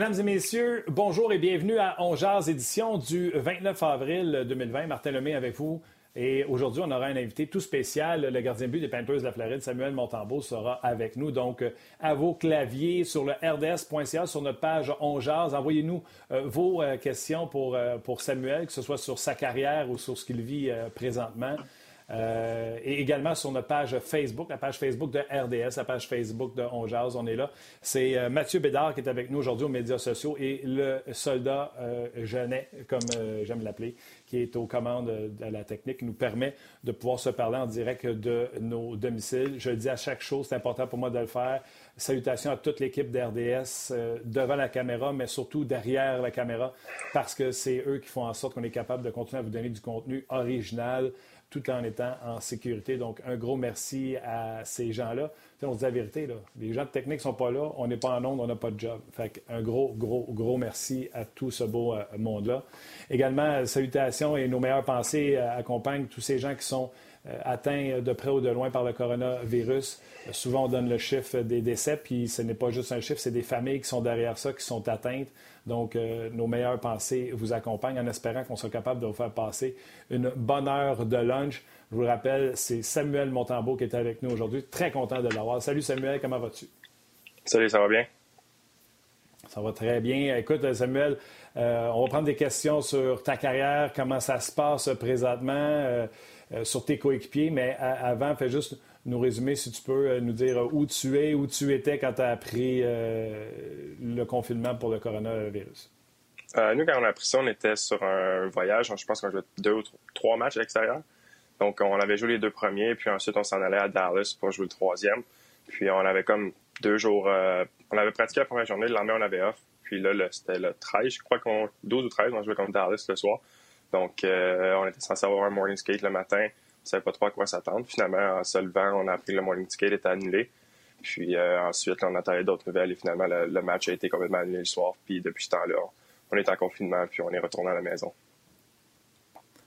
Mesdames et messieurs, bonjour et bienvenue à On édition du 29 avril 2020. Martin Lemay avec vous. Et aujourd'hui, on aura un invité tout spécial. Le gardien de but des Panthers de la Floride, Samuel Montembeau, sera avec nous. Donc, à vos claviers sur le rds.ca, sur notre page On Envoyez-nous euh, vos euh, questions pour, euh, pour Samuel, que ce soit sur sa carrière ou sur ce qu'il vit présentement. Euh, et également sur notre page Facebook, la page Facebook de RDS, la page Facebook de On on est là. C'est euh, Mathieu Bédard qui est avec nous aujourd'hui aux médias sociaux et le soldat euh, Genet, comme j'aime l'appeler, qui est aux commandes de la technique, qui nous permet de pouvoir se parler en direct de nos domiciles. Je le dis à chaque chose, c'est important pour moi de le faire. Salutations à toute l'équipe d'RDS devant la caméra, mais surtout derrière la caméra, parce que c'est eux qui font en sorte qu'on est capable de continuer à vous donner du contenu original, tout en étant en sécurité. Donc, un gros merci à ces gens-là. on se dit la vérité, là. les gens de technique ne sont pas là, on n'est pas en onde, on n'a pas de job. Fait un gros, gros, gros merci à tout ce beau euh, monde-là. Également, salutations et nos meilleures pensées euh, accompagnent tous ces gens qui sont euh, atteints de près ou de loin par le coronavirus. souvent, on donne le chiffre des décès, puis ce n'est pas juste un chiffre, c'est des familles qui sont derrière ça, qui sont atteintes. Donc, euh, nos meilleures pensées vous accompagnent en espérant qu'on soit capable de vous faire passer une bonne heure de lunch. Je vous rappelle, c'est Samuel Montembeau qui est avec nous aujourd'hui. Très content de l'avoir. Salut Samuel, comment vas-tu? Salut, ça va bien? Ça va très bien. Écoute, Samuel, euh, on va prendre des questions sur ta carrière, comment ça se passe présentement, euh, sur tes coéquipiers, mais avant, fais juste nous résumer, si tu peux, euh, nous dire euh, où tu es, où tu étais quand tu as appris euh, le confinement pour le coronavirus. nous, quand on a appris ça, on était sur un voyage. Je pense qu'on jouait deux ou trois matchs à l'extérieur. Donc, on avait joué les deux premiers, puis ensuite, on s'en allait à Dallas pour jouer le troisième. Puis, on avait comme deux jours. on avait pratiqué la première journée, le lendemain, on avait off. Puis là, c'était le 13, je crois qu'on. 12 ou 13, on jouait contre Dallas le soir. Donc, on était censé avoir un morning skate le matin ne savait pas trop à quoi s'attendre. Finalement, en se levant, on a appris que le morning ticket était annulé. Puis euh, ensuite, on a entendu d'autres nouvelles et finalement, le, match a été complètement annulé le soir. Puis depuis ce temps-là, on, est en confinement puis on est retourné à la maison.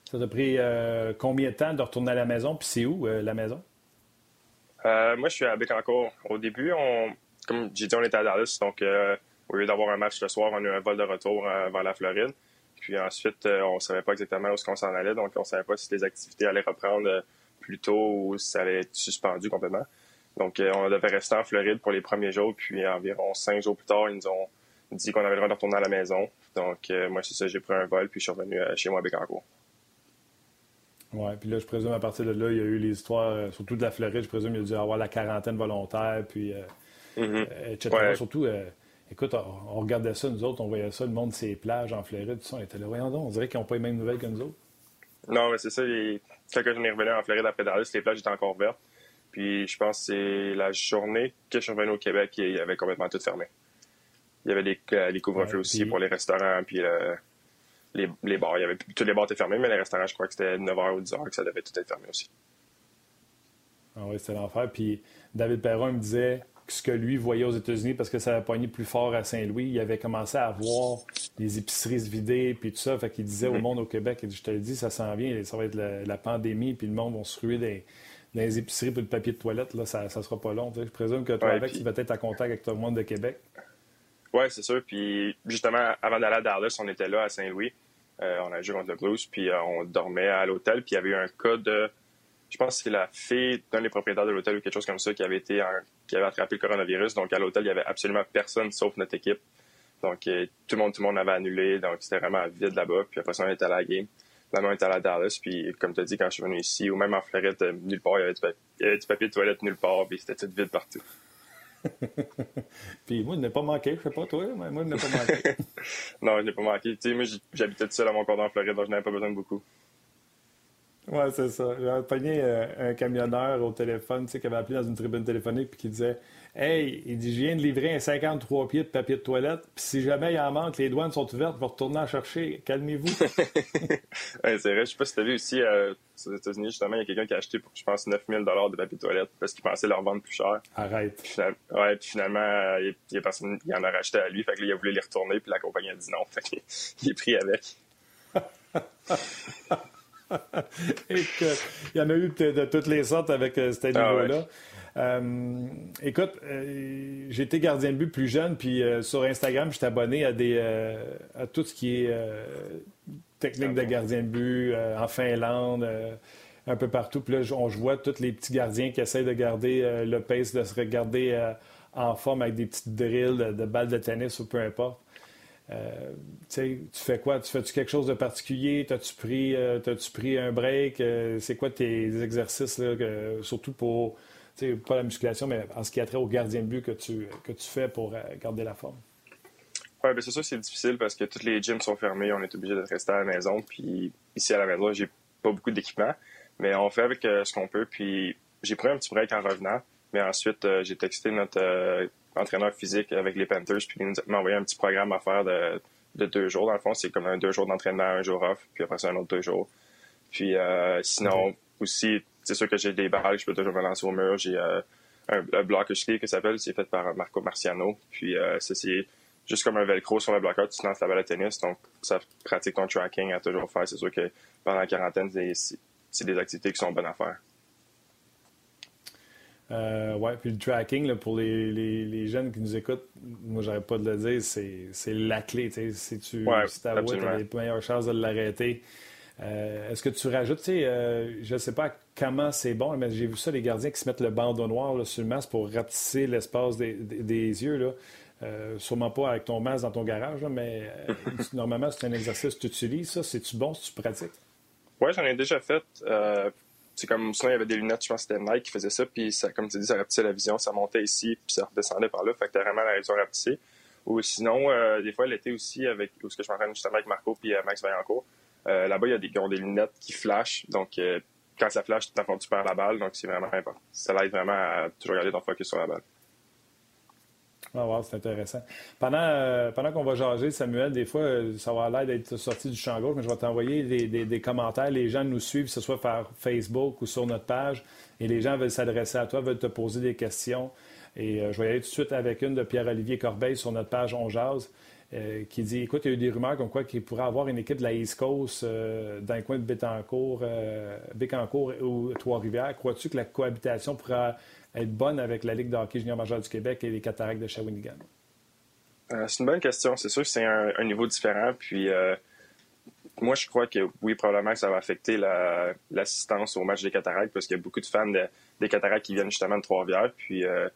Ça t'a pris euh, combien de temps de retourner à la maison? Puis c'est où euh, la maison? moi, je suis à Bécancourt. Au début, on, comme j'ai dit, on était à Dallas. Donc, au lieu d'avoir un match le soir, on a eu un vol de retour vers la Floride. Puis ensuite, euh, on ne savait pas exactement où on s'en allait, donc on ne savait pas si les activités allaient reprendre euh, plus tôt ou si ça allait être suspendu complètement. Donc, euh, on devait rester en Floride pour les premiers jours, puis environ cinq jours plus tard, ils nous ont dit qu'on avait le droit de retourner à la maison. Donc, moi, c'est ça, j'ai pris un vol, puis je suis revenu chez moi à Bécancourt. Oui, puis là, je présume, à partir de là, il y a eu les histoires, surtout de la Floride, je présume, il y a dû avoir la quarantaine volontaire, puis, mm-hmm. etc. Surtout, Écoute, on, regardait ça, nous autres, on voyait ça, le monde, ces plages en Floride, tout ça, on était là, voyons donc, on dirait qu'ils n'ont pas les mêmes nouvelles que nous autres. Non, mais c'est ça, les... quand j'en ai revenu en Floride après Dallas, les plages étaient encore vertes. Puis je pense que c'est la journée que je suis revenu au Québec, il y avait complètement tout fermé. Il y avait les, euh, les couvre-feux aussi pour les restaurants, puis euh, les, les, bars. Il y avait, tous les bars étaient fermés, mais les restaurants, je crois que c'était 9h ou 10h que ça devait tout être fermé aussi. Ah oui, c'était l'enfer. Puis David Perron me disait ce que lui voyait aux États-Unis parce que ça avait pogné plus fort à Saint-Louis. Il avait commencé à voir les épiceries se vider puis tout ça. Fait qu'il disait au mhm. monde au Québec, dit, je te le dis, ça s'en vient, ça va être la, pandémie puis le monde va se ruer dans, les épiceries pour le papier de toilette. Là, ça, ça sera pas long. Je présume que toi, avec, tu vas être en contact avec tout le monde de Québec. Oui, c'est sûr. Puis justement, avant d'aller à Dallas, on était là à Saint-Louis. Euh, on a joué contre le Blues, puis euh, on dormait à l'hôtel, puis il y avait eu un cas de je pense que c'est la fille d'un des propriétaires de l'hôtel ou quelque chose comme ça qui avait été qui avait attrapé le coronavirus. Donc à l'hôtel, il y avait absolument personne sauf notre équipe. Donc euh, tout le monde, tout le monde avait annulé. Donc c'était vraiment vide là-bas. Puis après ça, on était à la game. Là, on était à la Dallas. Puis comme tu as dit, quand je suis venu ici, ou même en Floride, euh, nulle part, il y, avait du papier, de toilette nulle part. Puis c'était tout vide partout. puis moi, je n'ai pas manqué. Je sais pas toi, mais moi, je n'ai pas manqué. non, je n'ai pas manqué. Tu sais, moi, j'habitais tout seul à mon cordon en Floride, donc je n'avais pas besoin de beaucoup. Oui, c'est ça. J'ai pogné euh, un camionneur au téléphone, tu sais, qui avait appelé dans une tribune téléphonique, puis qui disait Hey, il dit, je viens de livrer un 53 pieds de papier de toilette, puis si jamais il en manque, les douanes sont ouvertes, va retourner en chercher. Calmez-vous. ouais, c'est vrai. Je sais pas si tu as vu aussi, euh, aux États-Unis, justement, il y a quelqu'un qui a acheté pour, je pense, 9000 de papier de toilette parce qu'il pensait leur vendre plus cher. Arrête. Puis, ouais, puis finalement, euh, il, y a personne, il en a racheté à lui, fait que là, il a voulu les retourner, puis la compagnie a dit non. Fait qu'il est pris avec. il y en a eu de, toutes les sortes avec euh, ce ah niveau-là. Euh, écoute, euh, été gardien de but plus jeune, puis sur Instagram, je suis abonné à, des, à tout ce qui est technique de gardien de but en Finlande, un peu partout. Puis là, on, je vois tous les petits gardiens qui essayent de garder le pace, de se regarder en forme avec des petites drills de balles de tennis ou peu importe. Euh, tu fais quoi? Tu fais-tu quelque chose de particulier? T'as-tu pris, euh, pris un break? Euh, c'est quoi tes exercices, là, surtout pour, pas la musculation, mais en ce qui a trait au gardien de but que tu, que tu fais pour garder la forme? Oui, ben c'est sûr c'est difficile parce que tous les gyms sont fermés. On est obligé de rester à la maison. Puis ici à la maison, j'ai pas beaucoup d'équipement. Mais on fait avec ce qu'on peut. Puis j'ai pris un petit break en revenant. Mais ensuite, j'ai texté notre entraîneur physique avec les Panthers, puis il m'a envoyé un petit programme à faire de, deux jours. Dans le fond, c'est comme un deux jours d'entraînement, un jour off, puis après ça, un autre deux jours. Puis euh, sinon, aussi, c'est sûr que j'ai des balles, je peux toujours me lancer au mur. J'ai euh, un, un blocker ski qui s'appelle, c'est fait par Marco Marciano. Puis euh, ça, c'est juste comme un velcro sur le bloqueur, tu lances la balle à tennis, donc ça pratique ton tracking à toujours faire. C'est sûr que pendant la quarantaine, c'est des activités qui sont bonnes à faire. Euh, oui, puis le tracking, pour les, les, les, jeunes qui nous écoutent, moi, j'arrête pas de le dire, c'est la clé. Si tu ouais, si as les meilleures chances de l'arrêter. Euh, est-ce que tu rajoutes, tu sais, euh, je ne sais pas comment c'est bon, mais j'ai vu ça, les gardiens qui se mettent le bandeau noir sur le masque pour rapetisser l'espace des, des, yeux. Là. Euh, sûrement pas avec ton masque dans ton garage, mais normalement, c'est un exercice que tu utilises. Ça, c'est-tu bon si tu pratiques? Oui, j'en ai déjà fait c'est comme sinon il y avait des lunettes, je pense que c'était Nike qui faisait ça, puis ça, comme tu dis, ça rapetissait la vision, ça montait ici, puis ça redescendait par là, fait que t'as vraiment la vision rapetissée. Ou sinon, euh, des fois l'été aussi, avec où ce que je m'entraîne justement avec Marco puis euh, Max Vaillancourt, euh, là-bas il y a des, ils ont des lunettes qui flashent, donc quand ça flash, tu perds la balle, donc c'est vraiment important. Ça l'aide vraiment à toujours garder ton focus sur la balle. Ah, c'est intéressant. Pendant, euh, pendant qu'on va jaser, Samuel, des fois, euh, ça va l'air d'être sorti du champ gauche, mais je vais t'envoyer des, des, commentaires. Les gens nous suivent, que ce soit par Facebook ou sur notre page, et les gens veulent s'adresser à toi, veulent te poser des questions. Et euh, je vais y aller tout de suite avec une de Pierre-Olivier Corbeil sur notre page On Jase, qui dit Écoute, il y a eu des rumeurs comme quoi qu'il pourrait avoir une équipe de la East Coast dans le coin de Bécancourt, Bécancourt ou Trois-Rivières. Crois-tu que la cohabitation pourra être bonne avec la Ligue de hockey junior majeur du Québec et les Cataractes de Shawinigan? Euh, c'est une bonne question. C'est sûr que c'est un, niveau différent. Puis euh, moi, je crois que oui, probablement que ça va affecter l'assistance au match des Cataractes parce qu'il y a beaucoup de fans des Cataractes qui viennent justement de Trois-Rivières. Puis euh,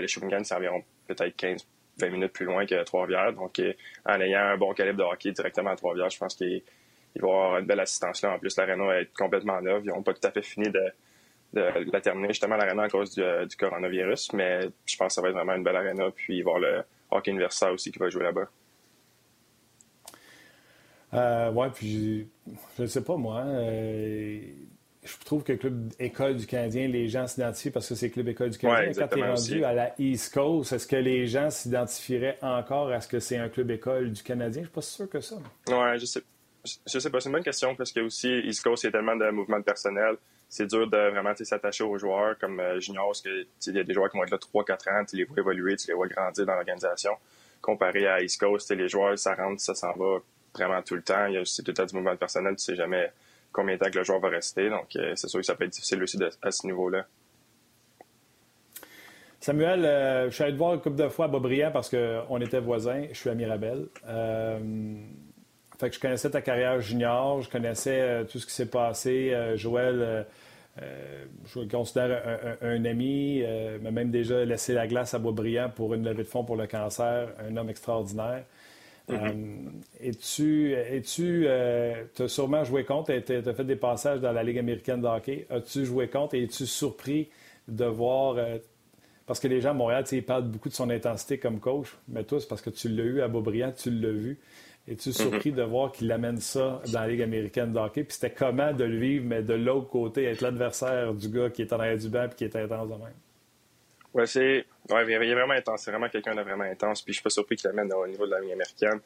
les Shawinigan, c'est environ peut-être 15 20 minutes plus loin que Trois-Rivières. Donc, en ayant un bon calibre de hockey directement à Trois-Rivières, je pense qu'il va y avoir une belle assistance là. En plus, l'aréna va être complètement neuve. Ils n'ont pas tout à fait fini de, de la terminer justement l'arena à cause euh, du, coronavirus, mais je pense que ça va être vraiment une belle arena. Puis voir le hockey universitaire aussi qui va jouer là-bas. Euh, oui, puis je ne sais pas moi. Euh, je trouve que le club école du Canadien, les gens s'identifient parce que c'est le club école du Canadien. Quand tu es rendu à la East Coast, est-ce que les gens s'identifieraient encore à ce que c'est un club école du Canadien? Je ne suis pas sûr que ça. Oui, je sais. Je sais pas, c'est une bonne question parce que aussi East Coast, il y a tellement de mouvements de personnel c'est dur de vraiment s'attacher aux joueurs comme euh, junior, parce que il y a des joueurs qui vont être là 3-4 ans, tu les vois évoluer, tu les vois grandir dans l'organisation. Comparé à East Coast, les joueurs, ça rentre, ça s'en va vraiment tout le temps. Il y a aussi tout du mouvement personnel, tu sais jamais combien de temps que le joueur va rester. Donc, euh, c'est sûr que ça peut être difficile aussi à ce niveau-là. Samuel, euh, je suis allé te voir une couple de fois à Bobriand parce qu'on était voisins. Je suis à Mirabel. Fait que je connaissais ta carrière junior, je connaissais euh, tout ce qui s'est passé. Euh, Joël, euh, je le considère un, ami, m'a même déjà laissé la glace à Boisbriand pour une levée de fonds pour le cancer, un homme extraordinaire. Mm-hmm. et tu, tu as sûrement joué contre, tu as fait des passages dans la Ligue américaine de hockey. As-tu joué contre et es-tu surpris de voir parce que les gens à Montréal, ils parlent beaucoup de son intensité comme coach, mais toi, c'est parce que tu l'as eu à Beaubriand, tu l'as vu. Es-tu surpris de voir qu'il amène ça dans la Ligue américaine de hockey? Puis c'était comment de le vivre, mais de l'autre côté, être l'adversaire du gars qui est en arrière du banc et qui est intense de même? Oui, c'est ouais, il est vraiment intense. C'est vraiment quelqu'un de vraiment intense. Puis je suis pas surpris qu'il l'amène au niveau de la Ligue américaine.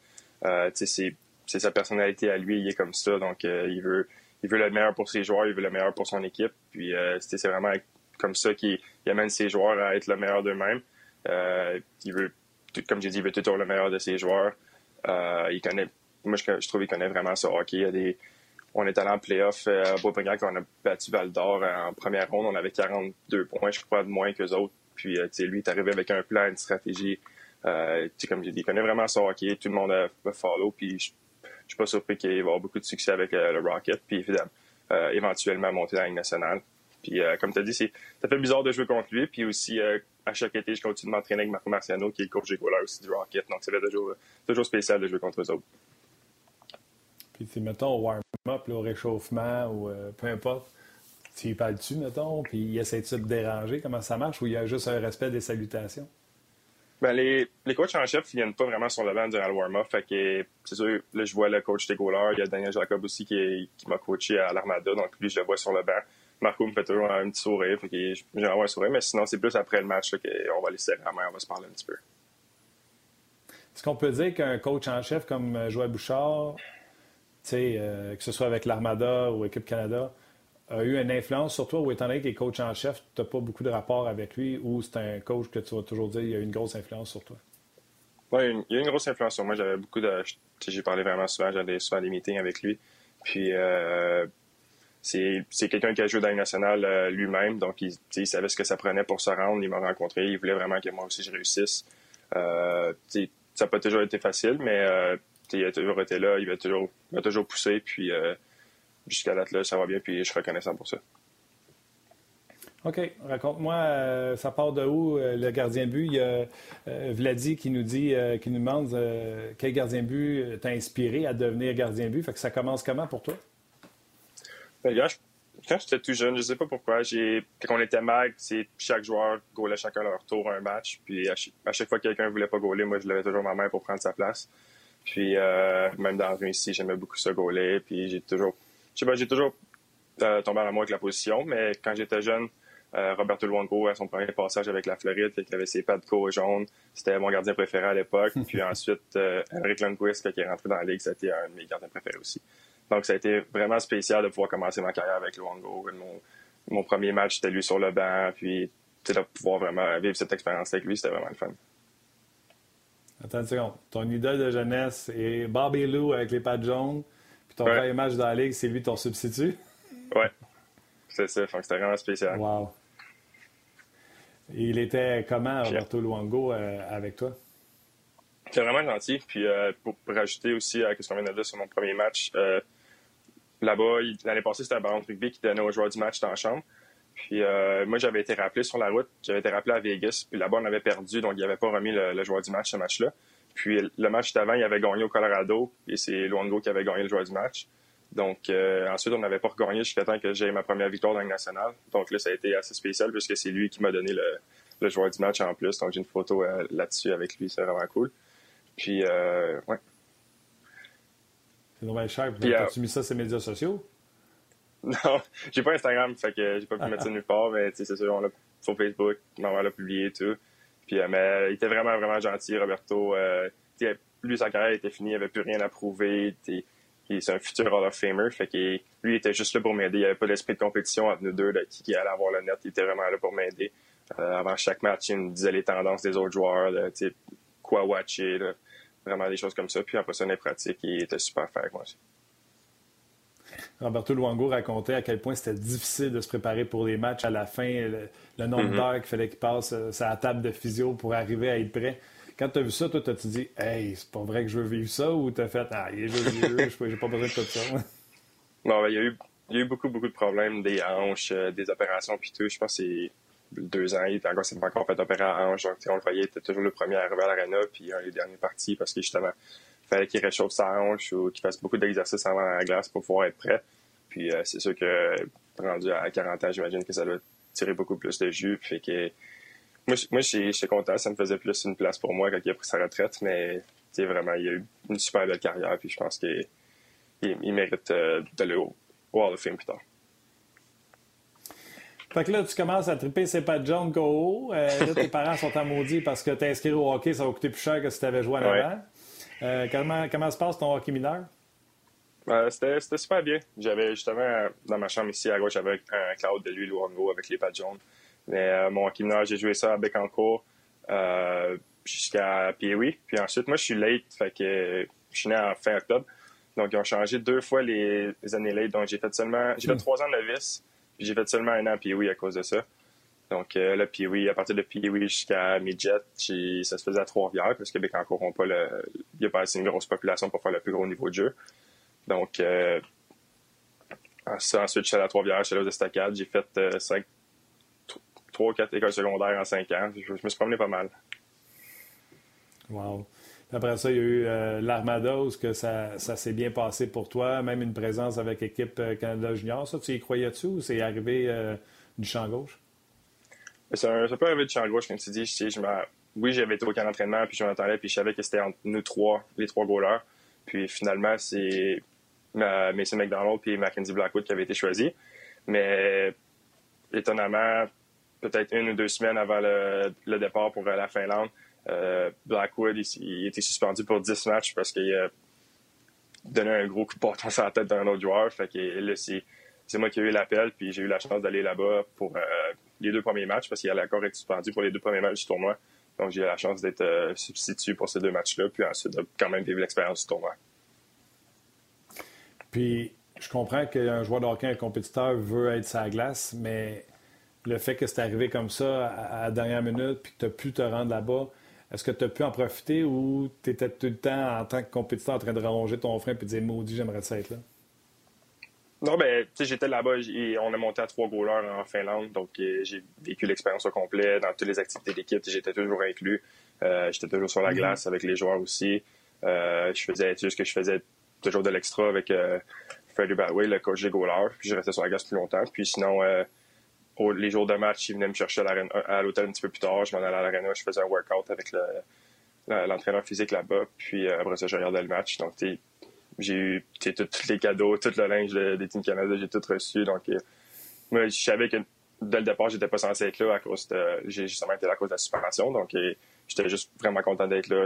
Euh, c'est sa personnalité à lui, il est comme ça. Donc euh, il veut il veut le meilleur pour ses joueurs, il veut le meilleur pour son équipe. Puis euh, c'est vraiment comme ça qu'il amène ses joueurs à être le meilleur d'eux-mêmes. Il veut, comme j'ai dit, il veut toujours le meilleur de ses joueurs. Euh, il connaît, moi, je, trouve qu'il connaît vraiment ce hockey. Il y a des, on est allé en playoff à Beaubriand quand on a battu Val d'Or en première ronde. On avait 42 points, je crois, de moins qu'eux autres. Puis, lui, est arrivé avec un plan, une stratégie. comme j'ai dit, il connaît vraiment son hockey. Tout le monde a, follow. Puis, je, suis pas surpris qu'il va avoir beaucoup de succès avec le Rocket. Puis, évidemment, éventuellement monter dans la Ligue nationale. Puis, euh, comme tu as dit, ça fait bizarre de jouer contre lui. Puis aussi, euh, à chaque été, je continue de m'entraîner avec Marco Marciano, qui est le coach là aussi du Rocket. Donc, c'est toujours, toujours spécial de jouer contre eux autres. Puis, mettons, au warm-up, au réchauffement, ou euh, peu importe, tu y parles-tu, mettons, puis il essaie de te déranger? Comment ça marche? Ou il y a juste un respect des salutations? Ben, les, les coachs en chef, ils viennent pas vraiment sur le banc durant le warm-up. C'est sûr, là, je vois le coach des Il y a Daniel Jacob aussi qui, qui m'a coaché à l'Armada. Donc, lui, je le vois sur le banc. Marco me fait toujours un petit sourire. Fait que j'ai un sourire. Mais sinon, c'est plus après le match qu'on va laisser la main, on va se parler un petit peu. Est-ce qu'on peut dire qu'un coach en chef comme euh, Joël Bouchard, euh, que ce soit avec l'Armada ou Équipe Canada, a eu une influence sur toi ou étant donné qu'il est coach en chef, tu n'as pas beaucoup de rapport avec lui ou c'est un coach que tu vas toujours dire il a eu une grosse influence sur toi? Oui, il y a une grosse influence sur moi. J'avais beaucoup de. J'ai parlé vraiment souvent, j'avais souvent des meetings avec lui. Puis, euh, c'est quelqu'un qui a joué dans le national euh, lui-même, donc il, savait ce que ça prenait pour se rendre. Il m'a rencontré, il voulait vraiment que moi aussi je réussisse. Euh, ça n'a pas toujours été facile, mais euh, il a toujours été là, il m'a toujours, poussé, puis jusqu'à date là, ça va bien, puis je suis reconnaissant pour ça. OK. Raconte-moi, ça part de où le gardien but? Il Vladi qui nous dit, qui nous demande quel gardien but t'a inspiré à devenir gardien but? Fait que ça commence comment pour toi? Ben, quand j'étais tout jeune, je sais pas pourquoi, j'ai quand on était mag, c'est chaque joueur gaulait chacun leur tour un match. Puis à, chaque fois que quelqu'un voulait pas gauler, moi je levais toujours ma main pour prendre sa place. Puis euh, même dans le ici, j'aimais beaucoup ça gauler. Puis j'ai toujours, je sais pas, j'ai toujours euh, tombé en amour avec la position. Mais quand j'étais jeune, euh, Roberto Luongo, à son premier passage avec la Floride, il avait ses pattes de jaunes. C'était mon gardien préféré à l'époque. Puis ensuite, Henrik Lundqvist, qui est rentré dans la ligue, c'était un de mes gardiens préférés aussi. Donc, ça a été vraiment spécial de pouvoir commencer ma carrière avec Luongo. Mon, mon premier match, c'était lui sur le banc. Puis, de pouvoir vraiment vivre cette expérience avec lui, c'était vraiment le fun. Attends une seconde. Ton idole de jeunesse est Bobby Lou avec les pattes jaunes. Puis ton premier match dans la ligue, c'est lui ton substitut? Ouais. C'est ça. C'était vraiment spécial. Wow. il était comment, Roberto Luongo, euh, avec toi? C'est vraiment gentil. Puis euh, pour, rajouter aussi à ce qu'on vient de dire sur mon premier match, euh, là-bas, l'année passée, c'était un ballon de rugby qui donnait aux joueurs du match dans la chambre. Puis euh, moi, j'avais été rappelé sur la route. J'avais été rappelé à Vegas. Puis là-bas, on avait perdu, donc il n'avait pas remis le, joueur du match ce match-là. Puis le match d'avant, il avait gagné au Colorado. Et c'est Luongo qui avait gagné le joueur du match. Donc ensuite, on n'avait pas regagné jusqu'à temps que j'ai ma première victoire dans le national. Donc là, ça a été assez spécial puisque c'est lui qui m'a donné le, joueur du match en plus. Donc j'ai une photo là-dessus avec lui. C'est vraiment cool. Puis, euh, ouais. C'est normal cher. Puis, as-tu mis ça sur les médias sociaux? Non, j'ai pas Instagram, fait que j'ai pas pu mettre ça nulle part, mais c'est sûr, on l'a sur Facebook, maman l'a publié et tout. Puis, euh, mais il était vraiment, vraiment gentil, Roberto. Euh, lui, sa carrière était finie, il avait plus rien à prouver. C'est un futur Hall of Famer, fait que lui, il était juste là pour m'aider. Il n'y avait pas d'esprit de compétition entre nous deux, de qui, allait avoir le net. Il était vraiment là pour m'aider. Euh, avant chaque match, il me disait les tendances des autres joueurs, de, quoi watcher, vraiment des choses comme ça. Puis après ça, les pratiques, il était super faire moi aussi. Roberto Luango racontait à quel point c'était difficile de se préparer pour les matchs à la fin, le, nombre mm-hmm. d'heures qu'il fallait qu'il passe euh, sur la table de physio pour arriver à être prêt. Quand tu as vu ça, toi, t'as-tu dit Hey, c'est pas vrai que je veux vivre ça ou t'as fait Ah, il est vieux, j'ai pas besoin de tout ça? non, ben, il, y a eu, il y a eu beaucoup, beaucoup de problèmes, des hanches, euh, des opérations, puis tout. Je pense que c'est deux ans, il était encore, pas encore fait opérer à hanche. Donc, on le voyait, il était toujours le premier à arriver à l'arena, puis un des derniers partis parce que justement, il fallait qu'il réchauffe sa hanche ou qu'il fasse beaucoup d'exercices avant la glace pour pouvoir être prêt. Puis euh, c'est sûr que rendu à 40 ans, j'imagine que ça doit tirer beaucoup plus de jus. Fait que moi, moi j'étais content, ça me faisait plus une place pour moi quand il a pris sa retraite, mais vraiment, il a eu une super belle carrière, puis je pense qu'il il, mérite euh, d'aller au Hall of Fame plus tard. Fait que là, tu commences à triper c'est pas John Go. Euh, là, tes parents sont à maudit parce que t'inscris au hockey, ça va coûter plus cher que si tu avais joué en avant. Euh, comment, comment se passe ton hockey mineur? Euh, c'était, super bien. J'avais justement, dans ma chambre ici à gauche, j'avais un cloud de l'huile Wango avec les pattes jaunes. Mais mon hockey mineur, j'ai joué ça à Bécancourt jusqu'à Pee-Wee. Puis ensuite, moi, je suis late, fait que je suis né en fin octobre. Donc, ils ont changé deux fois les, années late. Donc, j'ai fait seulement, j'ai fait hmm. trois ans de novice, j'ai fait seulement un an puis oui à cause de ça. Donc, euh, là, oui, à partir de oui jusqu'à midget, ça se faisait à Trois-Rivières, parce que Bécancourt n'a pas le, il n'y a pas assez une grosse population pour faire le plus gros niveau de jeu. Donc, euh, ensuite, je suis allé à Trois-Rivières, je suis allé aux Estacades, j'ai fait euh, cinq, trois ou quatre écoles secondaires en cinq ans. Je, me suis promené pas mal. Wow. Après ça, il y a eu euh, l'Armada, où que ça, ça s'est bien passé pour toi, même une présence avec l'équipe euh, Canada Junior. Ça, tu y croyais-tu ou c'est arrivé euh, du champ gauche? Ça, ça peut arriver du champ gauche, comme tu dis. Je, oui, j'avais été au camp d'entraînement, puis je m'entendais, puis je savais que c'était entre nous trois, les trois goalers. Puis finalement, c'est Mason McDonald puis Mackenzie Blackwood qui avaient été choisis. Mais étonnamment, peut-être une ou deux semaines avant le, départ pour la Finlande, euh, Blackwood, il, était suspendu pour 10 matchs parce qu'il a donné un gros coup de bâton sur la tête d'un autre joueur. Fait que c'est, moi qui ai eu l'appel, puis j'ai eu la chance d'aller là-bas pour euh, les deux premiers matchs parce qu'il allait encore être suspendu pour les deux premiers matchs du tournoi. Donc, j'ai eu la chance d'être euh, substitué pour ces deux matchs-là, puis ensuite de quand même vivre l'expérience du tournoi. Puis, je comprends qu'un joueur de un compétiteur, veut être sa glace, mais le fait que c'est arrivé comme ça à, la dernière minute, puis que tu as pu te rendre là-bas, est-ce que tu as pu en profiter ou tu étais tout le temps en tant que compétiteur en train de ranger ton frein et de dire maudit, j'aimerais ça être là? Non, ben, tu sais, j'étais là-bas et on a monté à trois goalers en Finlande, donc euh, j'ai vécu l'expérience au complet dans toutes les activités d'équipe. J'étais toujours inclus. Euh, j'étais toujours sur la mm-hmm. glace avec les joueurs aussi. Euh, je faisais juste que je faisais toujours de l'extra avec euh, Freddie Badway, le coach des goalers. Puis je restais sur la glace plus longtemps. Puis sinon, les jours de match, ils venaient me chercher à l'hôtel un petit peu plus tard. Je m'en allais à l'arena, je faisais un workout avec l'entraîneur physique là-bas. Puis euh, après ça, je regardais le match. Donc, j'ai eu tous les cadeaux, tout le linge des Team Canada, j'ai tout reçu. Donc, euh, moi, je savais que dès le départ, j'étais pas censé être là à cause de. J'ai justement été là à cause de la suspension. Donc, j'étais juste vraiment content d'être là.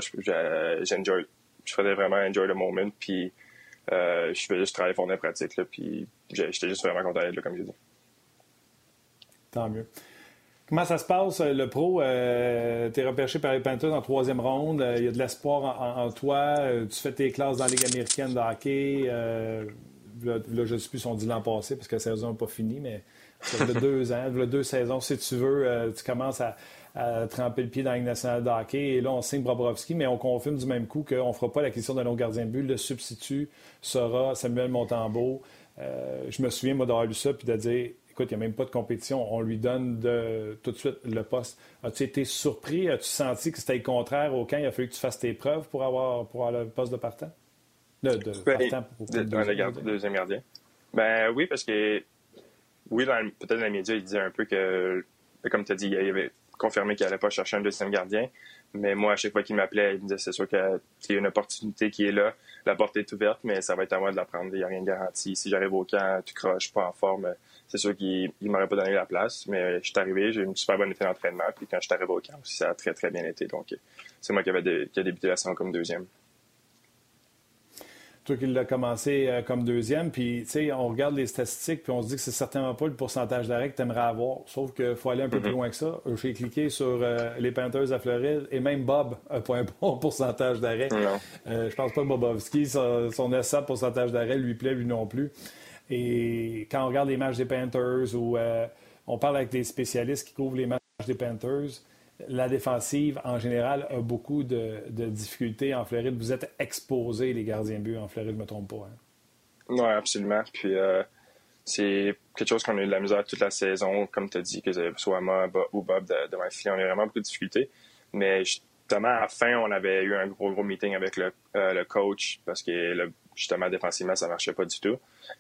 J'enjoy. Je faisais vraiment enjoy le moment. Puis, euh, je faisais juste travailler fort dans pratique. Là, puis, j'étais juste vraiment content d'être là, comme j'ai dit. Tant mieux. Comment ça se passe, euh, le pro? Euh, tu es repêché par les Panthers en troisième ronde. Il euh, y a de l'espoir en, toi. tu fais tes classes dans la Ligue américaine de hockey. là, je ne sais plus si on dit l'an passé parce que la saison n'est pas finie, mais ça fait deux ans, deux saisons. Si tu veux, tu commences à, tremper le pied dans la Ligue nationale de hockey. Et là, on signe Bobrovski, mais on confirme du même coup qu'on ne fera pas la question d'un long gardien de but. Le substitut sera Samuel Montembeau. je me souviens, moi, d'avoir lu ça puis de dire écoute, il n'y a même pas de compétition. On lui donne de, tout de suite le poste. As-tu été surpris? As-tu senti que c'était le contraire au camp? Il a fallu que tu fasses tes preuves pour avoir, pour le poste de partant? De, de ben, partant pour, le deuxième, gardien. Ben oui, parce que oui, peut-être dans les médias, il disait un peu que, comme tu as dit, il avait confirmé qu'il n'allait pas chercher un deuxième gardien. Mais moi, à chaque fois qu'il m'appelait, il me disait c'est sûr qu'il y a une opportunité qui est là. La porte est ouverte, mais ça va être à moi de la prendre. Il n'y a rien de garanti. Si j'arrive au camp, tu croches pas en forme, c'est sûr qu'il ne m'aurait pas donné la place, mais je suis arrivé, j'ai eu une super bonne été d'entraînement, puis quand je suis arrivé au camp aussi, ça a très, très bien été. Donc, c'est moi qui, avait qui a débuté la saison comme deuxième. Toi qui l'as commencé euh, comme deuxième, puis tu sais, on regarde les statistiques, puis on se dit que c'est certainement pas le pourcentage d'arrêt que tu aimerais avoir. Sauf qu'il faut aller un peu plus mm-hmm. loin que ça. J'ai cliqué sur euh, les Panthers à Floride, et même Bob n'a pas un bon pourcentage d'arrêt. Euh, je pense pas que Bobovski, son, son pourcentage d'arrêt lui plaît, lui non plus. Et quand on regarde les matchs des Panthers ou euh, on parle avec des spécialistes qui couvrent les matchs des Panthers, la défensive, en général, a beaucoup de, difficultés en Floride. Vous êtes exposés, les gardiens but en Floride, je ne me trompe pas. Hein? Oui, absolument. Puis euh, c'est quelque chose qu'on a eu de la misère toute la saison, comme tu as dit, que soit moi ou Bob de, de ma on a vraiment beaucoup de difficultés. Mais justement, à la fin, on avait eu un gros, gros meeting avec le, euh, coach parce que le, justement, défensivement, ça marchait pas du tout.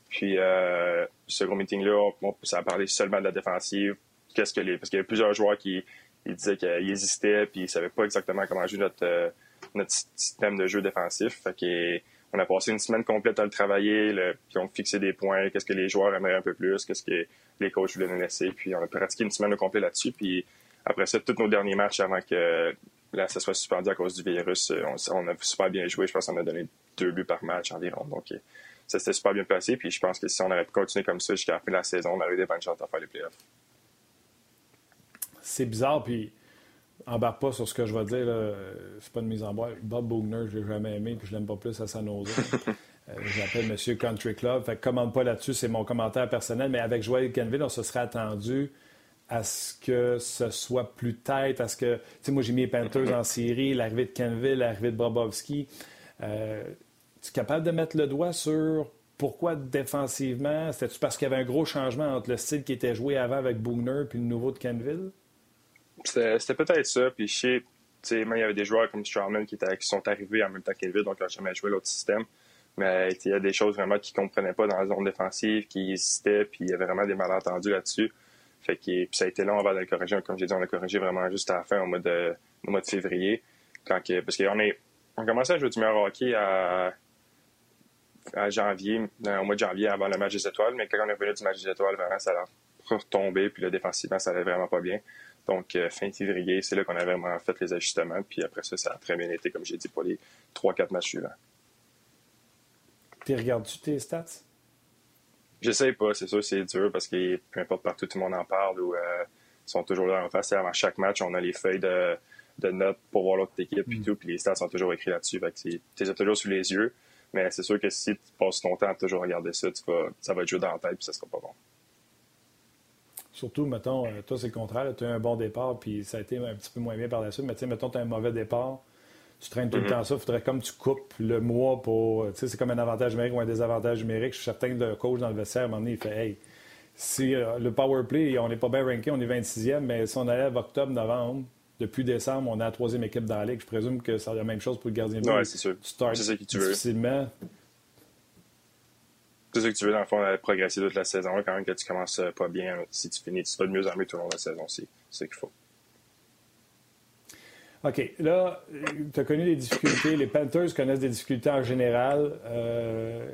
Puis, euh, ce gros meeting-là, ça a parlé seulement de la défensive. Qu'est-ce que les, parce qu'il y avait plusieurs joueurs qui ils disaient qu'ils hésitaient puis ils savaient pas exactement comment jouer notre, euh, notre système de jeu défensif. On a passé une semaine complète à le travailler, puis on fixé des points, qu'est-ce que les joueurs aimeraient un peu plus, qu'est-ce que les coachs voulaient nous laisser, puis on a pratiqué une semaine complète là-dessus, puis après ça, tous nos derniers matchs avant que ça soit suspendu à cause du virus, on, a super bien joué, je pense qu'on a donné deux buts par match environ, donc ça s'était super bien passé. Puis je pense que si on avait continué comme ça jusqu'à la fin de la saison, on aurait eu des bonnes chances de faire les playoffs. C'est bizarre, puis embarque pas sur ce que je vais dire. C'est pas de mise en bois. Bob Bogner, je l'ai jamais aimé, puis je l'aime pas plus à San Jose. J'appelle Monsieur Country Club. Fait que commande pas là-dessus, c'est mon commentaire personnel. Mais avec Joël Kenville, on se serait attendu à ce que ce soit plus tête, à ce que. Tu sais, moi, j'ai mis les Panthers en série, l'arrivée de Kenville, l'arrivée de Bobovski. Euh, tu es capable de mettre le doigt sur pourquoi défensivement? C'était-tu parce qu'il y avait un gros changement entre le style qui était joué avant avec Booner puis le nouveau de Kenville? C'était peut-être ça. Puis je sais, il y avait des joueurs comme Strawman qui, qui sont arrivés en même temps qu'Kenville, donc ils n'ont jamais joué l'autre système. Mais il y a des choses vraiment qu'ils ne comprenaient pas dans la zone défensive, qui hésitaient, puis il y avait vraiment des malentendus là-dessus. Fait que, ça a été long avant de le corriger. Comme j'ai dit, on l'a corrigé vraiment juste à la fin, au mois de, au mois de février. Parce qu'on on commençait à jouer du meilleur hockey à, à janvier, au mois de janvier avant le match des étoiles, mais quand on est revenu du match des étoiles, vraiment, ça a retombé, puis le défensivement, ça allait vraiment pas bien. Donc, euh, fin février, c'est là qu'on a vraiment fait les ajustements, puis après ça, ça a très bien été, comme j'ai dit, pour les 3-4 matchs suivants. Tu regardes-tu tes stats? Je sais pas, c'est sûr, c'est dur parce que peu importe partout, tout le monde en parle ou euh, ils sont toujours là en face. Avant chaque match, on a les feuilles de, de notes pour voir l'autre équipe et mm. tout, puis les stats sont toujours écrits là-dessus. tu les as toujours sous les yeux. Mais c'est sûr que si tu passes ton temps à toujours regarder ça, tu vas, ça va être joué dans la tête puis ça sera pas bon. Surtout, mettons, euh, toi, c'est le contraire. Tu as eu un bon départ, puis ça a été un petit peu moins bien par la suite. Mais tu sais, mettons, tu as un mauvais départ, tu traînes tout le mm-hmm. temps ça. Il faudrait comme tu coupes le mois pour. Tu sais, c'est comme un avantage numérique ou un désavantage numérique. Je suis certain que le coach dans le vestiaire, à un moment donné, il fait Hey, si euh, le power play, on n'est pas bien ranké, on est 26e, mais si on allait octobre, novembre, depuis décembre, on est la troisième équipe dans la ligue. Je présume que c'est la même chose pour le gardien de but. Oui, c'est sûr. Tu c'est ça que tu veux. difficilement. C'est ça que tu veux, dans le fond, progresser toute la saison. Quand même que tu commences euh, pas bien, si tu finis, tu vas de mieux en mieux tout au long de la saison. C'est ce qu'il faut. OK. Là, tu as connu des difficultés. Les Panthers connaissent des difficultés en général. Euh,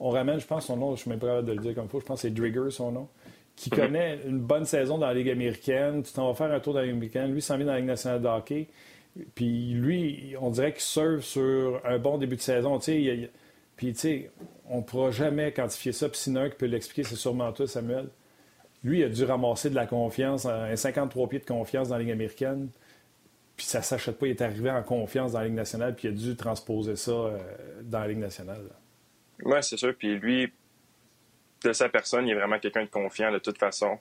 on ramène, je pense, son nom, je ne suis même pas capable de le dire comme il faut, je pense que c'est Drigger, son nom qui connaît une bonne saison dans la Ligue américaine. Tu t'en vas faire un tour dans la Ligue américaine. Lui, s'en vient dans la Ligue nationale de hockey. Puis lui, on dirait qu'il serve sur un bon début de saison. Puis, tu sais, on ne pourra jamais quantifier ça. Puis sinon, un qui peut l'expliquer, c'est sûrement toi, Samuel. Lui, il a dû ramasser de la confiance, un 53 pieds de confiance dans la Ligue américaine. Puis ça ne s'achète pas. Il est arrivé en confiance dans la Ligue nationale, puis il a dû transposer ça euh, dans la Ligue nationale. Oui, c'est sûr. Puis lui, de sa personne, il est vraiment quelqu'un de confiant de toute façon.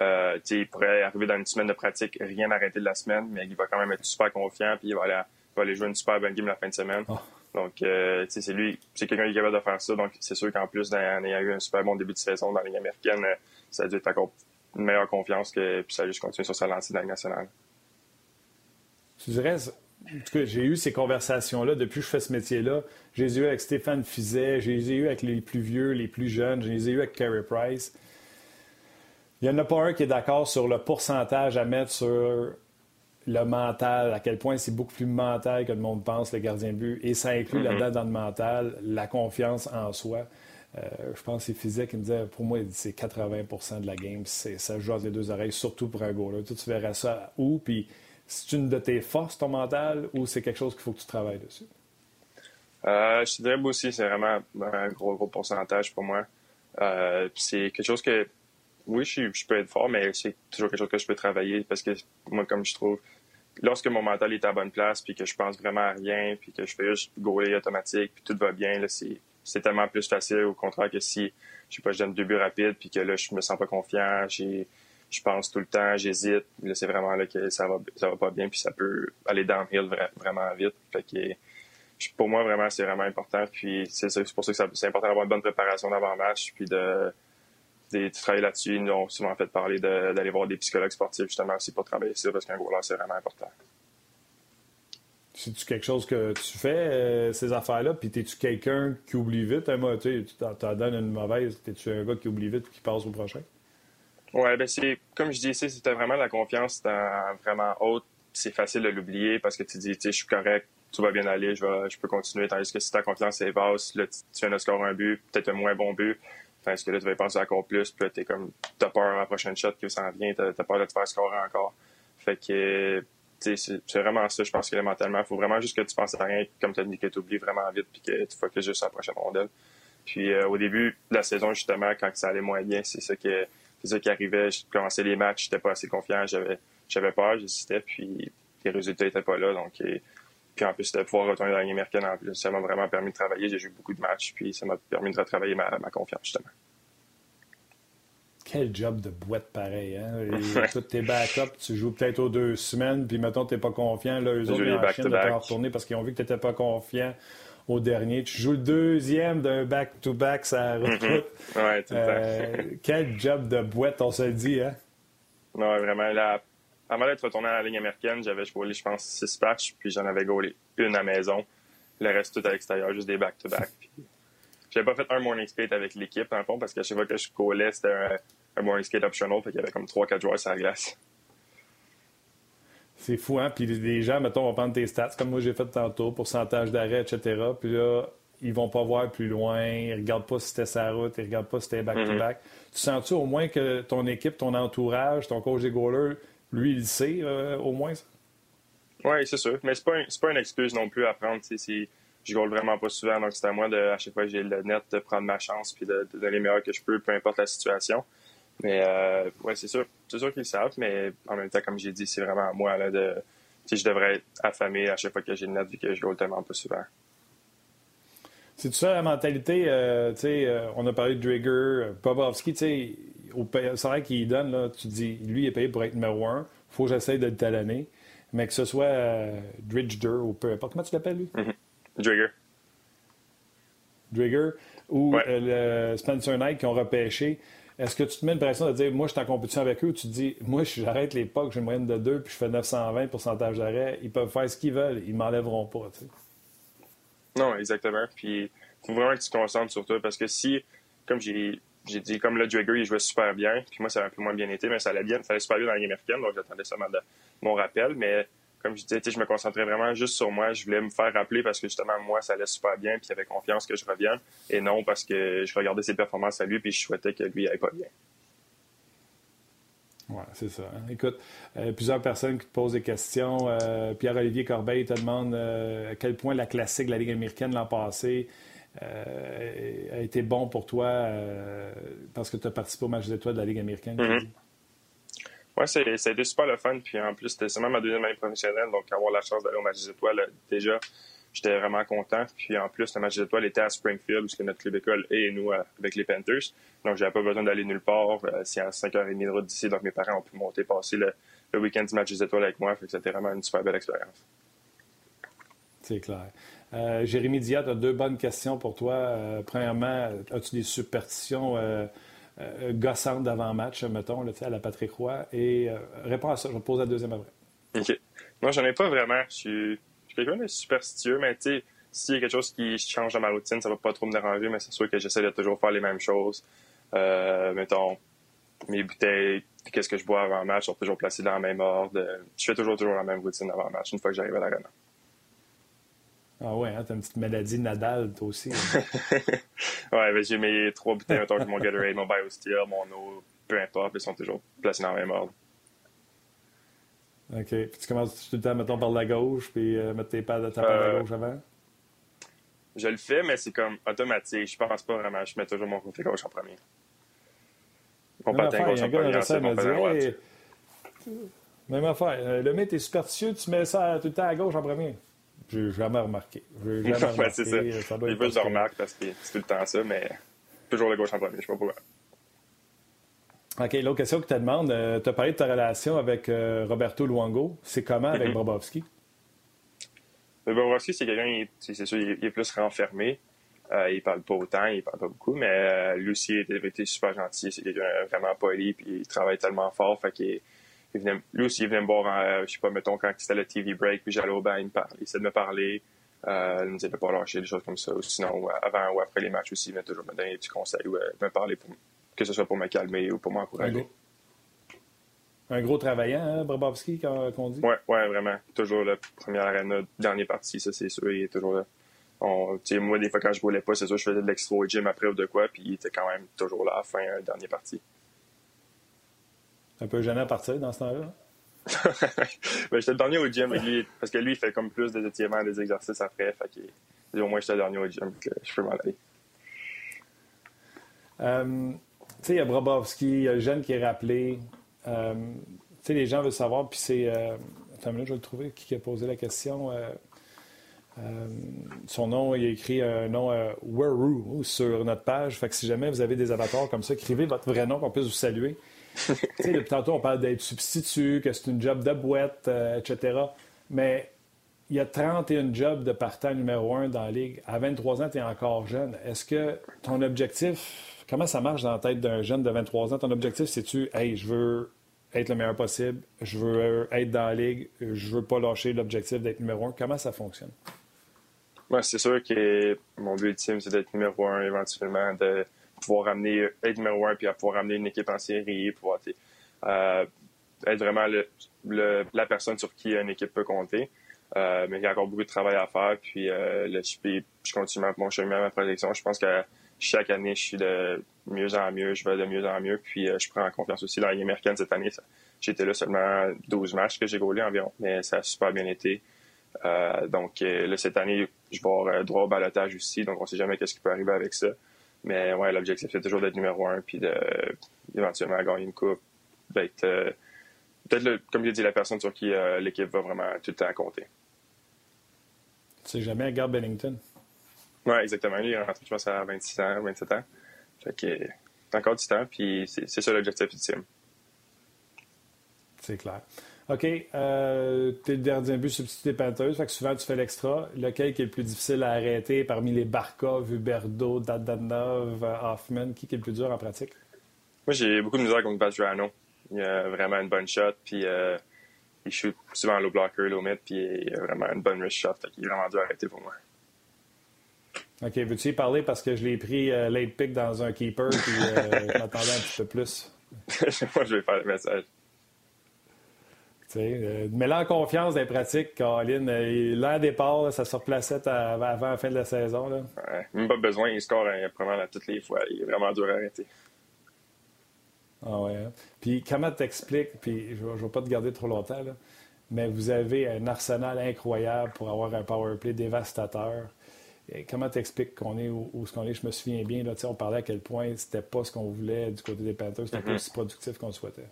Euh, il pourrait arriver dans une semaine de pratique, rien arrêter de la semaine, mais il va quand même être super confiant, puis il va aller, va aller jouer une super bonne game la fin de semaine. Oh. Donc, euh, c'est lui, c'est quelqu'un qui est capable de faire ça. Donc, c'est sûr qu'en plus, en ayant eu un super bon début de saison dans la Ligue américaine, euh, ça a dû être encore une meilleure confiance que puis ça a juste continué sur sa lancée dans la nationale. Tu dirais, j'ai eu ces conversations-là depuis que je fais ce métier-là. J'ai eu avec Stéphane Fizet, j'ai eu avec les plus vieux, les plus jeunes, j'ai eu avec Carey Price. Il n'y en a pas un qui est d'accord sur le pourcentage à mettre sur le mental, à quel point c'est beaucoup plus mental que le monde pense, le gardien de but. Et ça inclut la mm-hmm. là dans le mental la confiance en soi. Euh, je pense que c'est physique qui me disait, pour moi, c'est 80% de la game. Ça joue les deux oreilles, surtout pour un goaler. Tu, tu verras ça où, puis c'est une de tes forces, ton mental, ou c'est quelque chose qu'il faut que tu travailles dessus? Euh, je te dirais aussi, c'est vraiment un gros, gros pourcentage pour moi. Euh, c'est quelque chose que, oui, je, peux être fort, mais c'est toujours quelque chose que je peux travailler parce que moi, comme je trouve, lorsque mon mental est à bonne place, puis que je pense vraiment à rien, puis que je fais juste gauler automatique, puis tout va bien, c'est tellement plus facile au contraire que si, je sais pas, je donne deux buts rapides, puis que là, je me sens pas confiant, j'ai je pense tout le temps, j'hésite. Là, c'est vraiment là que ça va, ça va pas bien, puis ça peut aller downhill vraiment vite. Fait que, pour moi, vraiment, c'est vraiment important. Puis c'est pour ça que c'est important d'avoir une bonne préparation d'avant-match, puis de, de, travailler là-dessus. Ils nous ont souvent fait parler d'aller voir des psychologues sportifs, justement, aussi pour travailler ça, parce qu'un là, c'est vraiment important. C'est-tu quelque chose que tu fais, euh, ces affaires-là, puis es-tu quelqu'un qui oublie vite? Hein, tu t'en donnes une mauvaise, es-tu un gars qui oublie vite et qui passe au prochain? Oui, ben c'est comme je dis ici, c'était vraiment la confiance vraiment haute. C'est facile de l'oublier parce que tu dis, tu sais, je suis correct, tout va bien aller, je, vais, je peux continuer. Tandis que si ta confiance est basse, là, tu viens de scorer un but, peut-être un moins bon but. Tandis que là, tu vas y penser encore plus, puis t'es comme, t'as peur à la prochaine shot qui s'en vient, t'as as peur de te faire scorer encore. Fait que, c'est vraiment ça, je pense que mentalement, il faut vraiment juste que tu penses à rien, comme tu as dit, que tu oublies vraiment vite, puis que tu focuses juste sur la prochaine rondelle. Puis euh, au début de la saison, justement, quand ça allait moins bien, c'est ça que ça qui arrivait. Je commençais les matchs, j'étais pas assez confiant, j'avais, peur, j'hésitais, puis les résultats étaient pas là. Donc, puis en plus de pouvoir retourner dans la américaine, en plus, ça m'a vraiment permis de travailler. J'ai joué beaucoup de matchs, puis ça m'a permis de retravailler ma, ma confiance, justement. Quel job de boîte pareil, hein? Et tous tes backups, tu joues peut-être aux deux semaines, puis mettons, tu n'es pas confiant. Là, eux autres, ils en de te retourner parce qu'ils ont vu que tu n'étais pas confiant au dernier. Tu joues le deuxième d'un back-to-back, ça mm-hmm. recrute. ouais, tout euh, Quel job de boîte, on se le dit, hein? Non, vraiment. Là, avant d'être retourné à la ligne américaine, j'avais joué, je pense, six matchs, puis j'en avais gaulé une à la maison. Le reste, tout à l'extérieur, juste des back-to-back. J'avais pas fait un morning skate avec l'équipe, en fond, parce que chaque fois que je collais, c'était un, morning skate optional, fait qu'il y avait comme 3-4 joueurs sur la glace. C'est fou, hein? Puis les gens, mettons, vont prendre tes stats, comme moi j'ai fait tantôt, pourcentage d'arrêt, etc. Puis là, ils vont pas voir plus loin, ils regardent pas si c'était sa route, ils regardent pas si c'était back-to-back. Mm-hmm. Tu sens-tu au moins que ton équipe, ton entourage, ton coach des goalers, lui, il sait euh, au moins ça? Oui, c'est sûr. Mais c'est pas, pas une excuse non plus à prendre. Si je goal vraiment pas souvent, donc c'est à moi de, à chaque fois que j'ai le net, de prendre ma chance puis de, donner le meilleur que je peux, peu importe la situation. Mais euh, ouais, c'est sûr, c'est sûr qu'ils savent, mais en même temps, comme j'ai dit, c'est vraiment à moi là, de. je devrais être affamé à chaque fois que j'ai le net vu que je goal tellement pas souvent. C'est tout ça la mentalité, euh, tu sais, euh, on a parlé de Drigger, Bobovski, tu sais, au salaire qu'il donne, là, tu dis, lui, il est payé pour être numéro un, il faut que j'essaie de le talonner, mais que ce soit euh, Dridger ou peu importe, comment tu l'appelles, lui? Mm-hmm. Drigger. Drigger ou euh, le Spencer Knight qui ont repêché. Est-ce que tu te mets une pression de dire, moi, je suis en compétition avec eux, ou tu te dis, moi, j'arrête l'époque, j'ai une moyenne de 2, puis je fais 920 pourcentage d'arrêt, ils peuvent faire ce qu'ils veulent, ils m'enlèveront pas. Non, exactement. Puis, il faut vraiment que tu te concentres sur toi, parce que si, comme j'ai j'ai dit, comme le Drigger, il jouait super bien, puis moi, ça a un peu moins bien été, mais ça allait bien, ça allait super bien dans la américaine, donc j'attendais seulement mon rappel, mais comme je disais, je me concentrais vraiment juste sur moi. Je voulais me faire rappeler parce que justement, moi, ça allait super bien, puis il avait confiance que je revienne. Et non parce que je regardais ses performances à lui, puis je souhaitais que lui aille pas bien. Oui, c'est ça. Écoute, euh, plusieurs personnes qui te posent des questions. Euh, Pierre-Olivier Corbeil te demande euh, à quel point la classique de la Ligue américaine l'an passé a été bon pour toi parce que tu as participé au match d'étoiles de la Ligue américaine. Mm-hmm. Oui, ça a été super le fun. Puis en plus, c'était seulement ma deuxième année professionnelle. Donc, avoir la chance d'aller au match des étoiles, déjà, j'étais vraiment content. Puis en plus, le match des étoiles était à Springfield, où notre club école et nous euh, avec les Panthers. Donc, j'avais pas besoin d'aller nulle part. Euh, c'est à 5h30 de route d'ici. Donc, mes parents ont pu monter, passer le, week-end du match des étoiles avec moi. Fait que c'était vraiment une super belle expérience. C'est clair. Euh, Jérémy Diat a deux bonnes questions pour toi. premièrement, as-tu des superstitions euh, gossante d'avant-match, mettons, là, à la Patrick Roy? Et euh, réponds à ça, je vais te poser la deuxième après. OK. Moi, j'en ai pas vraiment. Je suis, quelqu'un de superstitieux, mais tu sais, s'il y a quelque chose qui change dans ma routine, ça va pas trop me déranger, mais c'est sûr que j'essaie de toujours faire les mêmes choses. Euh, mettons, mes bouteilles, qu'est-ce que je bois avant match sont toujours placées dans le même ordre. Je fais toujours, toujours la même routine avant match, une fois que j'arrive à l'arena. Ah ouais, hein, t'as une petite maladie Nadal, toi aussi. ouais, ben, j'ai mes trois bouteilles, mettons, mon Gatorade, mon BioSteel, mon eau, peu importe, ils sont toujours placés dans le même ordre. OK. Puis tu commences tout le temps, mettons, par la gauche, puis euh, mettre tes pads, ta patte à euh, gauche avant? Je le fais, mais c'est comme automatique. Je pense pas vraiment. Je mets toujours mon côté gauche en premier. Mon patin gauche en premier, c'est mon patin droite. Même affaire. Euh, le mec, t'es superstitieux, tu mets ça tout le temps à gauche en premier. Je n'ai jamais remarqué. J'ai jamais remarqué. c'est ça. ça doit je remarque parce que c'est tout le temps ça, mais toujours le gauche en premier. Je sais pas pourquoi. OK, l'autre question que tu te demandes, euh, tu as parlé de ta relation avec euh, Roberto Luongo. C'est comment avec mm Bobrovski? Bobrovski, c'est quelqu'un, c'est sûr, il est plus renfermé. Euh, il parle pas autant, il parle pas beaucoup, mais euh, lui aussi, il était, super gentil. C'est quelqu'un vraiment poli, puis il travaille tellement fort, fait qu'il lui aussi, il venait me voir, euh, je sais pas, mettons, quand c'était le TV break, puis j'allais au bain, il, il essayait de me parler, euh, il me disait de pas lâcher, des choses comme ça. Ou sinon, avant ou après les matchs aussi, il venait toujours me donner des petits conseils ou euh, me parler, pour, que ce soit pour me calmer ou pour m'encourager. Un gros travaillant, hein, Brabowski, qu'on dit? Oui, ouais, vraiment. Toujours la première arena, dernière partie, ça, c'est sûr. Il est toujours là. On, moi, des fois, quand je voulais pas, c'est sûr, je faisais de l'extra au gym après ou de quoi, puis il était quand même toujours là à la fin, dernière partie un peu gênant à partir dans ce temps-là? ben, j'étais le dernier au gym, lui, parce que lui, il fait comme plus des étirements, des exercices après. Fait que, au moins, j'étais le dernier au gym, que je peux m'en aller. Euh, sais, il y a Brabowski, il y a le jeune qui est rappelé. Euh, tu sais, les gens veulent savoir, puis c'est. Euh, attends je vais le trouver, qui a posé la question. son nom, il a écrit un nom euh, sur notre page. Fait que si jamais vous avez des avatars comme ça, écrivez votre vrai nom qu'on puisse vous saluer. depuis tantôt, on parle d'être substitut, que c'est une job de boîte, etc. Mais il y a 31 jobs de partant numéro un dans la ligue. À 23 ans, tu es encore jeune. Est-ce que ton objectif, comment ça marche dans la tête d'un jeune de 23 ans? Ton objectif, c'est-tu, hey, je veux être le meilleur possible, je veux être dans la ligue, je veux pas lâcher l'objectif d'être numéro un. Comment ça fonctionne? Moi, c'est sûr que mon but ultime, c'est d'être numéro un éventuellement, de pouvoir ramener, être numéro un, puis à pouvoir ramener une équipe en série, pouvoir euh, être vraiment la personne sur qui une équipe peut compter. Euh, mais il y a encore beaucoup de travail à faire. Puis euh, je, je continue mon chemin, ma projection. Je pense que chaque année, je suis de mieux en mieux, je vais de mieux en mieux. Puis euh, je prends en confiance aussi. Dans américaine cette année, j'étais là seulement 12 matchs que j'ai gaulé environ, mais ça a super bien été. donc là, cette année, je vais avoir droit au balotage aussi. Donc on sait jamais qu'est-ce qui peut arriver avec ça. Mais ouais, l'objectif, c'est toujours d'être numéro un, puis de éventuellement gagner une coupe, peut-être, comme je dit, la personne sur qui l'équipe va vraiment tout le temps compter. Tu sais jamais, Gab Bennington. Oui, exactement. Lui, il est rentré, je pense, à 26 ans, 27 ans. Fait que, encore du temps, puis c'est ça l'objectif ultime. C'est clair. OK. Euh, tu es le gardien but substitut des Panthers. Fait que souvent, tu fais l'extra. Lequel qui est le plus difficile à arrêter parmi les Barkov, Huberdo, Dadanov, Hoffman? Qui est le plus dur en pratique? Moi, j'ai beaucoup de misère contre Badrano. Il a vraiment une bonne shot. Puis euh, il shoot souvent low blocker, low mid, puis il a vraiment une bonne wrist shot. Il est vraiment dur à arrêter pour moi. OK. Veux-tu y parler parce que je l'ai pris euh, late pick dans un keeper, puis euh, je m'attendais un petit peu plus. moi, je vais faire le message. Euh, mets en confiance les pratiques, Colin. Euh, L'an départ, ça se replaçait avant la fin de la saison. Là. Ouais, même pas besoin, il score hein, vraiment toutes les fois. Il est vraiment dur à arrêter. Ah ouais. Hein. Puis comment t'expliques, puis je ne vais pas te garder trop longtemps, là, mais vous avez un arsenal incroyable pour avoir un power play dévastateur. Comment t'expliques qu'on est où, ce qu'on est? Je me souviens bien, là, on parlait à quel point c'était pas ce qu'on voulait du côté des Panthers, c'était pas mm-hmm. aussi productif qu'on souhaitait.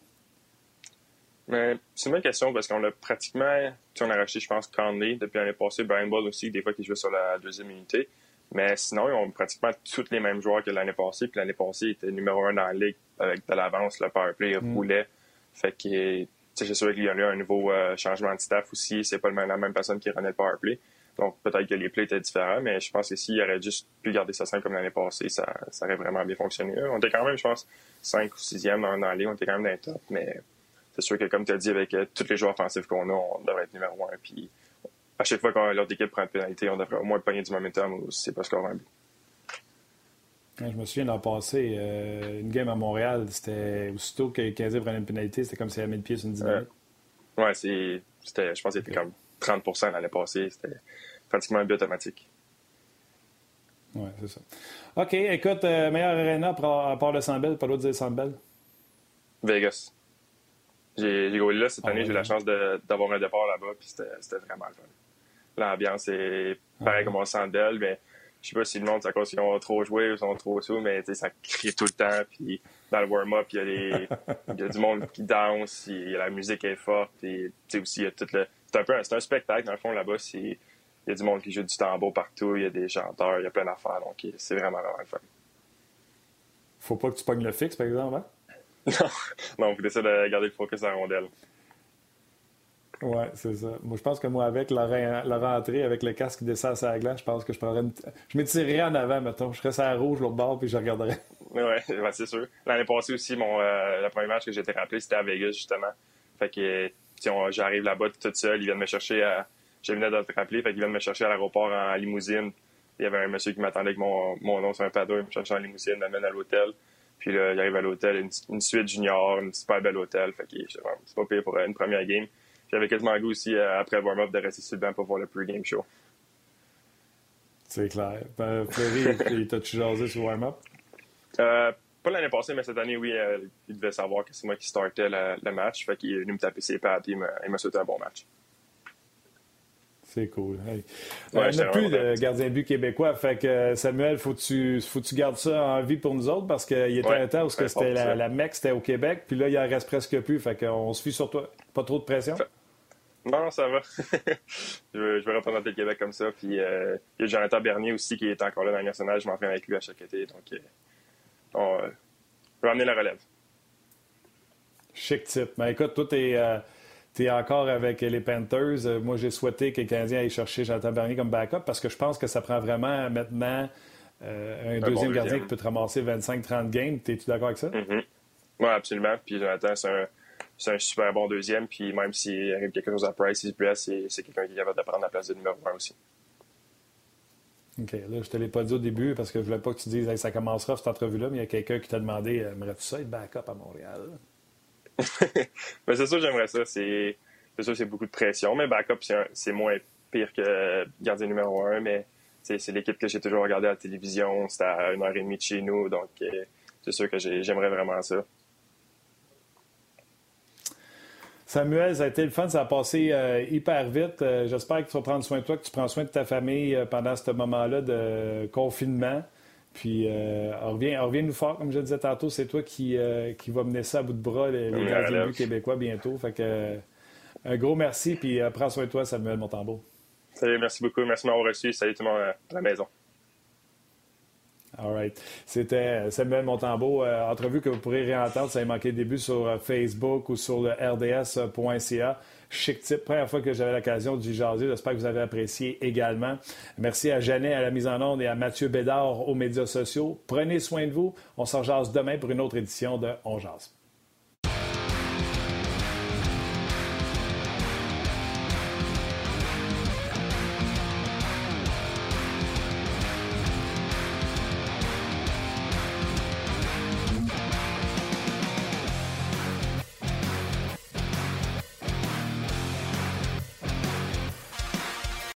Mais c'est une bonne question parce qu'on a pratiquement, on a racheté, je pense, Conley depuis l'année passée, Brian Ball aussi, des fois qui jouait sur la deuxième unité. Mais sinon, ils ont pratiquement tous les mêmes joueurs que l'année passée. Puis l'année passée, ils étaient numéro un dans la ligue avec de l'avance. Le powerplay mm. roulait. Fait que, c'est sûr qu'il y a eu un nouveau euh, changement de staff aussi. C'est pas la même personne qui renait le powerplay. Donc, peut-être que les plays étaient différents, mais je pense que s'il aurait juste pu garder ça simple comme l'année passée, ça, ça aurait vraiment bien fonctionné. On était quand même, je pense, 5 ou 6e dans, la ligue. On était quand même dans les top, mais c'est sûr que, comme tu as dit, avec euh, tous les joueurs offensifs qu'on a, on devrait être numéro un. Puis, à chaque fois que l'autre équipe prend une pénalité, on devrait au moins pogner du momentum ou c'est pas score un but. Je me souviens d'en passer euh, une game à Montréal, c'était aussitôt que Kazé prenait une pénalité, c'était comme si elle mis le pied sur une dynamique. Ouais, c'est, c'était, je pense que c'était comme 30% l'année passée. C'était pratiquement un but automatique. Oui, c'est ça. OK, écoute, euh, meilleur arena à part le Sambel, pas l'autre dire Sambel? Vegas. J'ai, j'ai là cette ah année, j'ai eu la chance d'avoir un départ là-bas, puis c'était, vraiment le fun l'ambiance est pareil ah comme au Sandel, mais je sais pas si le monde, c'est à cause qu'ils ont trop joué ou ils sont trop sous, mais ça crie tout le temps. Puis dans le warm-up, il y, a des, y a du monde qui danse, la musique est forte. Puis aussi, il y a tout le. C'est un peu un, spectacle, dans le fond, là-bas. Il y a du monde qui joue du tambour partout, il y a des chanteurs, il y a plein d'affaires. Donc, c'est vraiment, vraiment le fun. Faut pas que tu pognes le fixe, par exemple, hein? non, non, faut essayer de garder le focus à la rondelle. Oui, c'est ça. Moi, je pense que moi, avec la, rentrée, avec le casque qui descend sur la glace, je pense que je prendrais une... Je m'étirerais en avant, mettons. Je serais sur la rouge, l'autre bord, puis je regarderais. Oui, ouais, c'est sûr. L'année passée aussi, mon, euh, le premier match que j'ai été rappelé, c'était à Vegas, justement. Fait que, j'arrive là-bas tout seul, ils viennent me chercher à... Je venais de te rappeler, fait qu'ils viennent me chercher à l'aéroport en limousine. Il y avait un monsieur qui m'attendait avec mon, mon nom sur un paddle, il me cherchait en limousine, m'amène à l'hôtel. Puis là, il arrive à l'hôtel, une, suite junior, une super belle hôtel. Fait que c'est pas pire pour une première game. J'avais quasiment le goût aussi, euh, après warm-up, de rester sur le banc pour voir le pre-game show. C'est clair. Ben, Fleury, t'as-tu jasé sur warm-up? Euh, pas l'année passée, mais cette année, oui, euh, il devait savoir que c'est moi qui startais le, match. Fait qu'il est venu me taper ses pattes et il m'a souhaité un bon match. C'est cool. Hey. on n'a plus de gardien but québécois. Fait que Samuel, faut tu faut tu gardes ça en vie pour nous autres parce qu'il était un temps où c'était la, la, MEC, c'était au Québec, puis là, il en reste presque plus. Fait qu'on se fie sur toi. Pas trop de pression? Non, ça va. je, vais, représenter le Québec comme ça. Puis euh, il y a Jonathan Bernier aussi qui est encore là dans le national. Je m'entraîne avec lui à chaque été. Donc, euh, on va amener la relève. Chic type. Mais écoute, toi, tu es, encore avec les Panthers. Moi, j'ai souhaité que les Canadiens aillent chercher Jonathan Bernier comme backup parce que je pense que ça prend vraiment maintenant un, deuxième gardien qui peut te ramasser 25-30 games. Es-tu d'accord avec ça? Mm-hmm. Oui, absolument. Puis Jonathan, c'est un un super bon deuxième. Puis même s'il arrive quelque chose à Price, il se blesse, c'est quelqu'un qui est capable de prendre la place de numéro 1 aussi. OK. Là, je te l'ai pas dit au début parce que je voulais pas que tu dises ça commencera cette entrevue-là, mais il y a quelqu'un qui t'a demandé euh, Aimerais-tu ça être backup à Montréal? Ben, C'est sûr, j'aimerais ça. C'est sûr, c'est beaucoup de pression, mais backup, c'est moins pire que gardien numéro 1. Mais c'est l'équipe que j'ai toujours regardée à la télévision. C'était à une heure et demie de chez nous. Donc, euh, c'est sûr que j'aimerais vraiment ça. Samuel, ça a été le fun, ça a passé euh, hyper vite. Euh, j'espère que tu vas prendre soin de toi, que tu prends soin de ta famille euh, pendant ce moment-là de confinement. Puis, reviens, reviens, nous fort, comme je le disais tantôt, c'est toi qui, qui va mener ça à bout de bras, les, les gardiens québécois, bientôt. Fait que, un gros merci, puis prends soin de toi, Samuel Montambeau. Salut, merci beaucoup. Merci de m'avoir reçu. Salut tout le monde à la maison. All right. C'était Samuel Montambeau. Euh, entrevue que vous pourrez réentendre. Ça a manqué le début sur euh, Facebook ou sur le rds.ca. Chic type. Première fois que j'avais l'occasion d'y jaser. J'espère que vous avez apprécié également. Merci à Jeannet à la mise en onde et à Mathieu Bédard aux médias sociaux. Prenez soin de vous. On s'en jase demain pour une autre édition de On Jase.